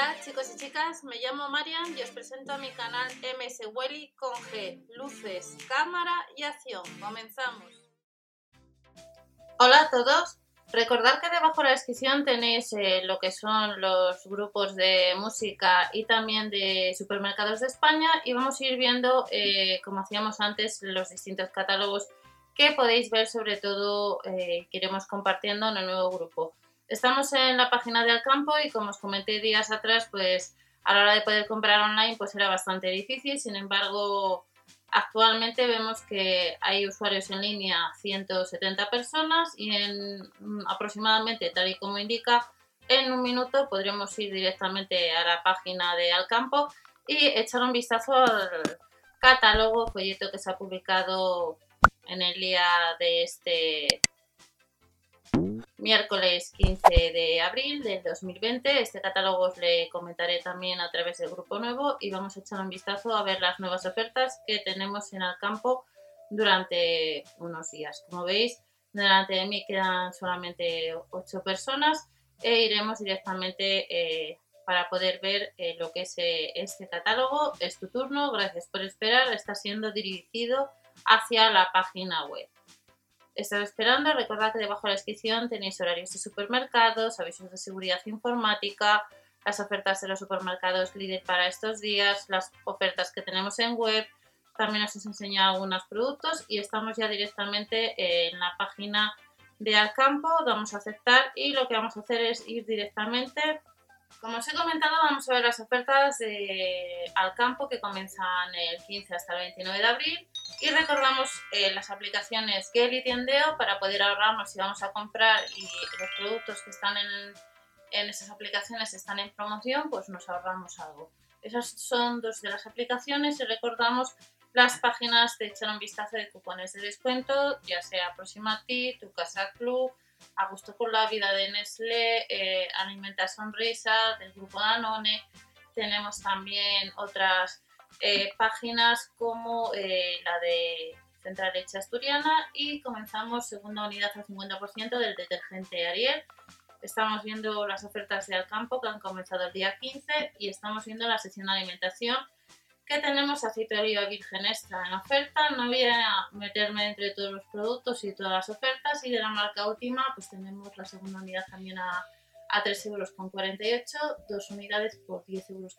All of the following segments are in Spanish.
Hola chicos y chicas, me llamo Marian y os presento a mi canal MS Welly con G, luces, cámara y acción. Comenzamos. Hola a todos, recordad que debajo de la descripción tenéis eh, lo que son los grupos de música y también de supermercados de España y vamos a ir viendo, eh, como hacíamos antes, los distintos catálogos que podéis ver sobre todo eh, que iremos compartiendo en el nuevo grupo. Estamos en la página de Alcampo y como os comenté días atrás, pues a la hora de poder comprar online pues era bastante difícil, sin embargo actualmente vemos que hay usuarios en línea 170 personas y en mm, aproximadamente tal y como indica en un minuto podremos ir directamente a la página de Alcampo y echar un vistazo al catálogo folleto que se ha publicado en el día de este miércoles 15 de abril del 2020. Este catálogo os le comentaré también a través del grupo nuevo y vamos a echar un vistazo a ver las nuevas ofertas que tenemos en el campo durante unos días. Como veis, delante de mí quedan solamente 8 personas e iremos directamente eh, para poder ver eh, lo que es eh, este catálogo. Es tu turno, gracias por esperar, está siendo dirigido hacia la página web. Estaba esperando, recordad que debajo de la descripción tenéis horarios de supermercados, avisos de seguridad informática, las ofertas de los supermercados líder para estos días, las ofertas que tenemos en web, también os enseñado algunos productos y estamos ya directamente en la página de Alcampo, vamos a aceptar y lo que vamos a hacer es ir directamente. Como os he comentado, vamos a ver las ofertas de Alcampo que comienzan el 15 hasta el 29 de abril y recordamos eh, las aplicaciones Gel y Tiendeo para poder ahorrarnos si vamos a comprar y los productos que están en, esas aplicaciones están en promoción, pues nos ahorramos algo. Esas son dos de las aplicaciones y recordamos las páginas de echar un vistazo de cupones de descuento, ya sea Proximati, Tu Casa Club, A Gusto con la Vida de Nestlé, eh, Alimenta Sonrisa, del grupo Danone. Tenemos también otras eh, páginas como eh, la de Central Leche Asturiana y comenzamos segunda unidad al 50% del detergente Ariel. Estamos viendo las ofertas de Alcampo que han comenzado el día 15 y estamos viendo la sección de alimentación que tenemos aceite de oliva virgen extra en oferta. No voy a meterme entre todos los productos y todas las ofertas y de la marca última pues tenemos la segunda unidad también a, a 3,48 euros, dos unidades por 10,43 euros.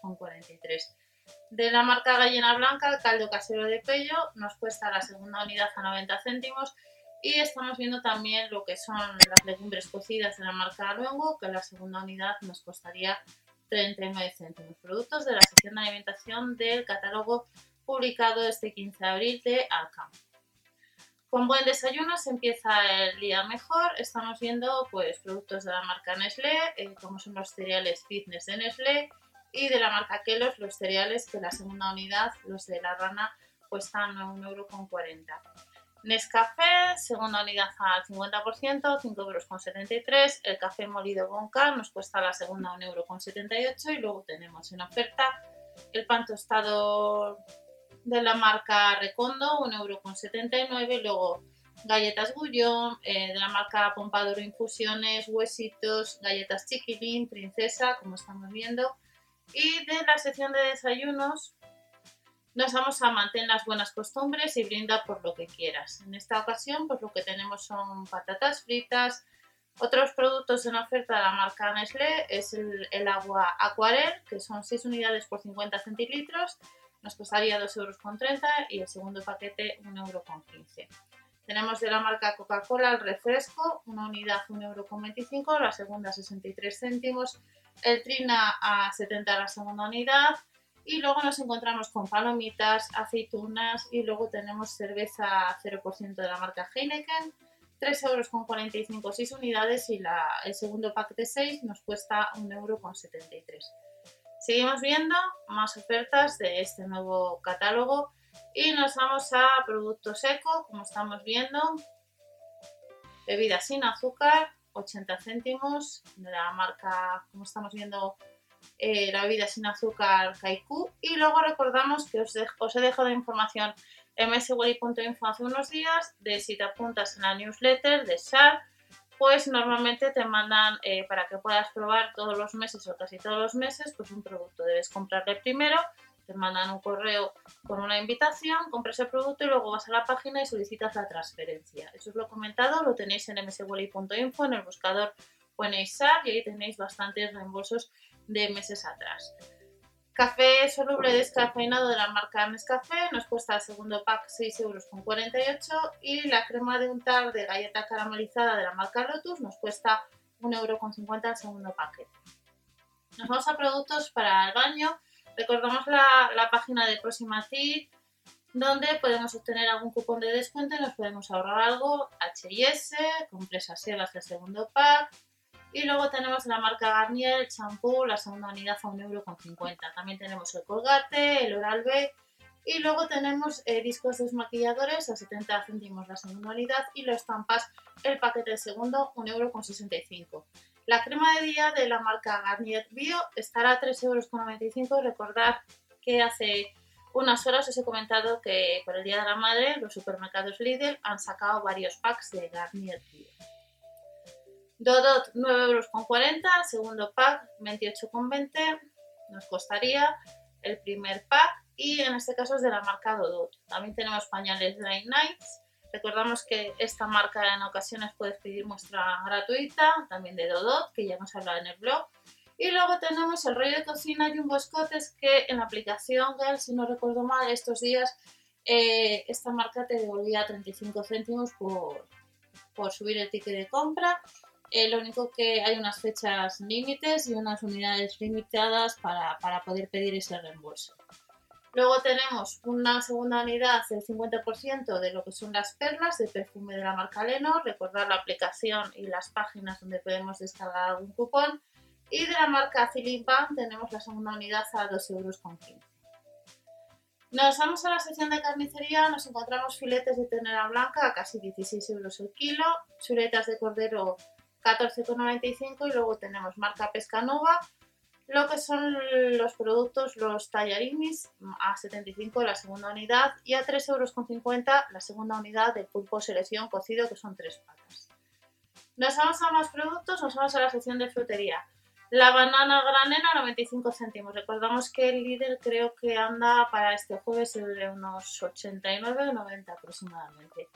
De la marca Gallina Blanca, caldo casero de pello nos cuesta la segunda unidad a 90 céntimos y estamos viendo también lo que son las legumbres cocidas de la marca Luengo, que la segunda unidad nos costaría 39 céntimos. Productos de la sección de alimentación del catálogo publicado este 15 de abril de Alcam. Con buen desayuno se empieza el día mejor. Estamos viendo pues, productos de la marca Nestlé, eh, como son los cereales fitness de Nestlé, y de la marca Kelos los cereales que la segunda unidad, los de la rana, cuestan 1,40€. Nescafé, segunda unidad al 50%, 5,73 euros. El café molido Bonca nos cuesta la segunda 1,78€ y luego tenemos en oferta el pan tostado de la marca Recondo, 1,79€ y luego galletas Gullón, eh, de la marca Pompadoro Infusiones, Huesitos, galletas Chiquilín, Princesa, como estamos viendo, y de la sección de desayunos nos vamos a mantener las buenas costumbres y brinda por lo que quieras. En esta ocasión, pues lo que tenemos son patatas fritas. Otros productos en oferta de la marca Nestlé es el, agua Aquarel, que son 6 unidades por 50 centilitros. Nos costaría 2,30 euros y el segundo paquete 1,15 euro. Tenemos de la marca Coca-Cola el refresco, una unidad 1,25 euro, la segunda 63 céntimos el Trina a 70 la segunda unidad y luego nos encontramos con palomitas, aceitunas y luego tenemos cerveza 0% de la marca Heineken, 3,45 euros 6 unidades y la, el segundo pack de 6 nos cuesta 1,73 euro. Seguimos viendo más ofertas de este nuevo catálogo y nos vamos a productos eco, como estamos viendo, bebidas sin azúcar, 80 céntimos de la marca, como estamos viendo, eh, la bebida sin azúcar Kaiku. Y luego recordamos que os, os he dejado información en mswelly.info hace unos días de si te apuntas en la newsletter de SHAR, pues normalmente te mandan eh, para que puedas probar todos los meses o casi todos los meses, pues un producto. Debes comprarle primero, te mandan un correo con una invitación, compras el producto y luego vas a la página y solicitas la transferencia. Eso os lo he comentado, lo tenéis en mswally.info, en el buscador ponéis SAR y ahí tenéis bastantes reembolsos de meses atrás. Café soluble descafeinado de la marca Nescafé nos cuesta el segundo pack 6,48 euros y la crema de untar de galleta caramelizada de la marca Lotus nos cuesta 1,50 euros el segundo paquete. Nos vamos a productos para el baño. Recordamos la, página de Proximatic donde podemos obtener algún cupón de descuento y nos podemos ahorrar algo. H&S, compresas Sebas el segundo pack, y luego tenemos la marca Garnier, el champú, la segunda unidad a 1,50€. También tenemos el Colgate, el Oral-B y luego tenemos eh, discos desmaquilladores a 70 céntimos la segunda unidad y los tampas, el paquete segundo, 1,65€. La crema de día de la marca Garnier Bio estará a 3,95€. Recordad que hace unas horas os he comentado que por el Día de la Madre los supermercados Lidl han sacado varios packs de Garnier Bio. Dodot 9,40 euros, segundo pack 28,20 nos costaría el primer pack y en este caso es de la marca Dodot. También tenemos pañales Dry Nights. Recordamos que esta marca en ocasiones puedes pedir muestra gratuita, también de Dodot, que ya nos hablado en el blog. Y luego tenemos el rollo de cocina Jumbo Scottes que en la aplicación Girl, si no recuerdo mal, estos días eh, esta marca te devolvía 35 céntimos por, por subir el ticket de compra eh, lo único que hay unas fechas límites y unas unidades limitadas para, poder pedir ese reembolso. Luego tenemos una segunda unidad del 50% de lo que son las perlas de perfume de la marca Leno. Recordar la aplicación y las páginas donde podemos descargar algún cupón. Y de la marca Filipan tenemos la segunda unidad a 2,15 euros. Nos vamos a la sección de carnicería, nos encontramos filetes de ternera blanca a casi 16 euros el kilo, chuletas de cordero 14,95 y luego tenemos marca Pescanova, lo que son los productos, los tallarinis a 75 la segunda unidad y a 3,50 euros la segunda unidad de pulpo selección cocido que son tres patas. Nos vamos a más productos, nos vamos a la sección de frutería. La banana granera 95 céntimos. Recordamos que el líder creo que anda para este jueves de unos 89 o 90 aproximadamente.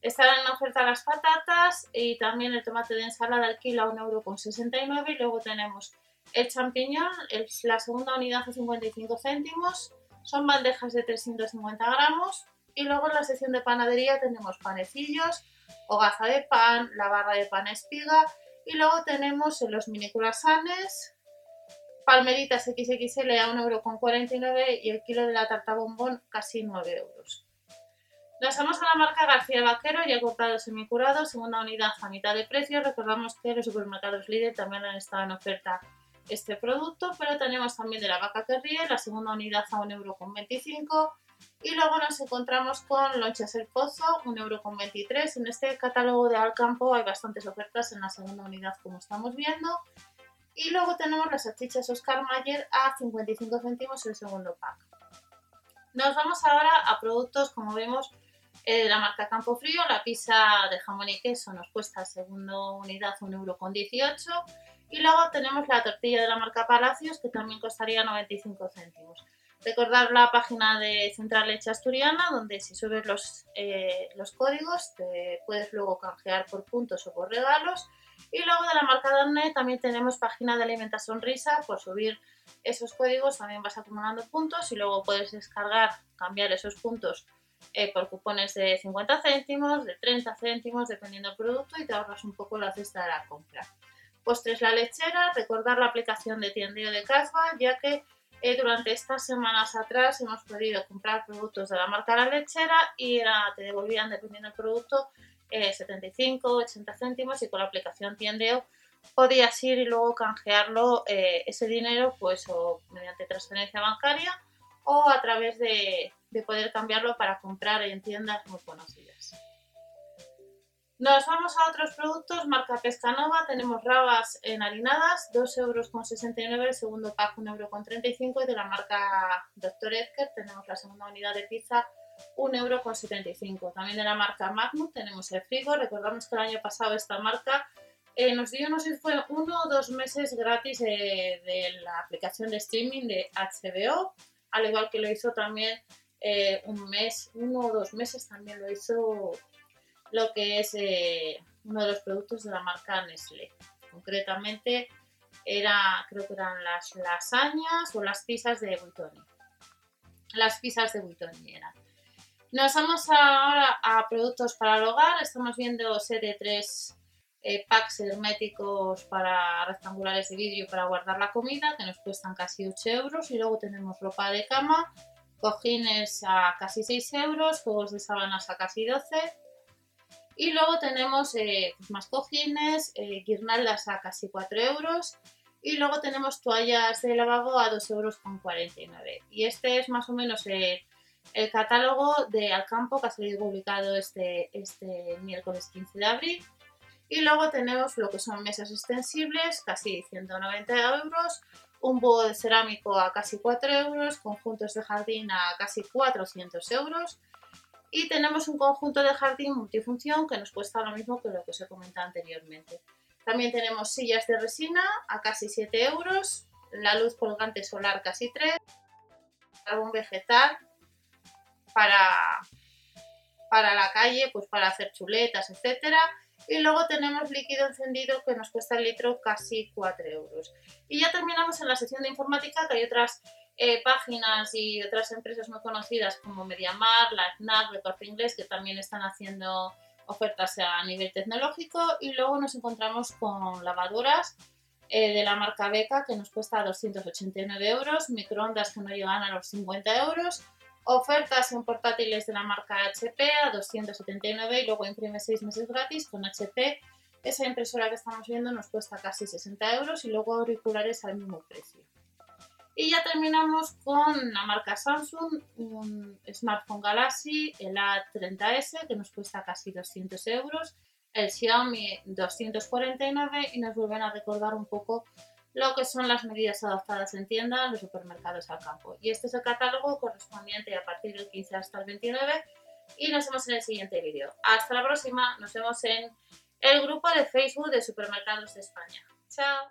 Estarán en oferta las patatas y también el tomate de ensalada al kilo a 1,69€ y luego tenemos el champiñón, la segunda unidad a 55 céntimos, son bandejas de 350 gramos y luego en la sección de panadería tenemos panecillos, hogaza de pan, la barra de pan espiga y luego tenemos los mini curasanes, palmeritas XXL a 1,49€ y el kilo de la tarta bombón casi 9 euros. Nos vamos a la marca García Vaquero, ya cortado semicurado, segunda unidad a mitad de precio. Recordamos que los supermercados líder también han estado en oferta este producto, pero tenemos también de la vaca que ríe, la segunda unidad a 1,25€ y luego nos encontramos con lonchas el pozo, 1,23€. En este catálogo de Alcampo hay bastantes ofertas en la segunda unidad como estamos viendo. Y luego tenemos las salchichas Oscar Mayer a 55 céntimos el segundo pack. Nos vamos ahora a productos, como vemos, eh, de la marca Campo Frío, la pizza de jamón y queso nos cuesta segunda unidad 1,18€ y luego tenemos la tortilla de la marca Palacios que también costaría 95 céntimos. Recordar la página de Central Leche Asturiana donde si subes los, eh, los códigos te puedes luego canjear por puntos o por regalos. Y luego de la marca Danone también tenemos página de Alimenta Sonrisa. Por subir esos códigos también vas acumulando puntos y luego puedes descargar, cambiar esos puntos eh, por cupones de 50 céntimos, de 30 céntimos, dependiendo del producto, y te ahorras un poco la cesta de la compra. Postres La Lechera, recordar la aplicación de tiendeo de Casba, ya que eh, durante estas semanas atrás hemos podido comprar productos de la marca La Lechera y te devolvían, dependiendo del producto, 75, eh, 80 céntimos y con la aplicación tiendeo podías ir y luego canjearlo ese dinero pues o mediante transferencia bancaria o a través de, de poder cambiarlo para comprar en tiendas muy conocidas. Nos vamos a otros productos, marca Pescanova, tenemos rabas enharinadas, 2,69 euros, el segundo pack 1,35 euro y de la marca Dr. Edgar tenemos la segunda unidad de pizza 1,75€. También de la marca Magnum tenemos el frigo. Recordamos que el año pasado esta marca eh, nos dio, no sé si fue uno o dos meses gratis de la aplicación de streaming de HBO, al igual que lo hizo también eh, un mes, uno o dos meses también lo hizo lo que es eh, uno de los productos de la marca Nestlé. Concretamente era, creo que eran las lasañas o las pizzas de Buitoni. Las pizzas de Buitoni eran. Nos vamos ahora a productos para el hogar. Estamos viendo serie 3 eh, packs herméticos para rectangulares de vidrio para guardar la comida, que nos cuestan casi 8 euros. Y luego tenemos ropa de cama, cojines a casi 6 euros, juegos de sábanas a casi 12. Y luego tenemos eh, pues más cojines, eh, guirnaldas a casi 4 euros. Y luego tenemos toallas de lavabo a 2,49 euros. Y este es más o menos el, el catálogo de Alcampo que ha salido publicado este, este miércoles 15 de abril. Y luego tenemos lo que son mesas extensibles, casi 190 euros, un búho de cerámico a casi 4 euros, conjuntos de jardín a casi 400 euros. Y tenemos un conjunto de jardín multifunción que nos cuesta lo mismo que lo que os he comentado anteriormente. También tenemos sillas de resina a casi 7 euros, la luz colgante solar casi 3, carbón vegetal para, para la calle, pues para hacer chuletas, etcétera y luego tenemos líquido encendido que nos cuesta el litro casi 4 euros. Y ya terminamos en la sección de informática, que hay otras eh, páginas y otras empresas muy conocidas como MediaMar, la FNAC, Recorte Inglés, que también están haciendo ofertas a nivel tecnológico. Y luego nos encontramos con lavadoras eh, de la marca Beca, que nos cuesta 289 euros, microondas que no llegan a los 50 euros, Ofertas en portátiles de la marca HP a 279 y luego imprime 6 meses gratis con HP. Esa impresora que estamos viendo nos cuesta casi 60 euros y luego auriculares al mismo precio. Y ya terminamos con la marca Samsung, un smartphone Galaxy, el A30S, que nos cuesta casi 200 euros, el Xiaomi 249 y nos vuelven a recordar un poco lo que son las medidas adoptadas en tienda en los supermercados al campo. Y este es el catálogo correspondiente a partir del 15 hasta el 29 y nos vemos en el siguiente vídeo. Hasta la próxima, nos vemos en el grupo de Facebook de Supermercados de España. Chao.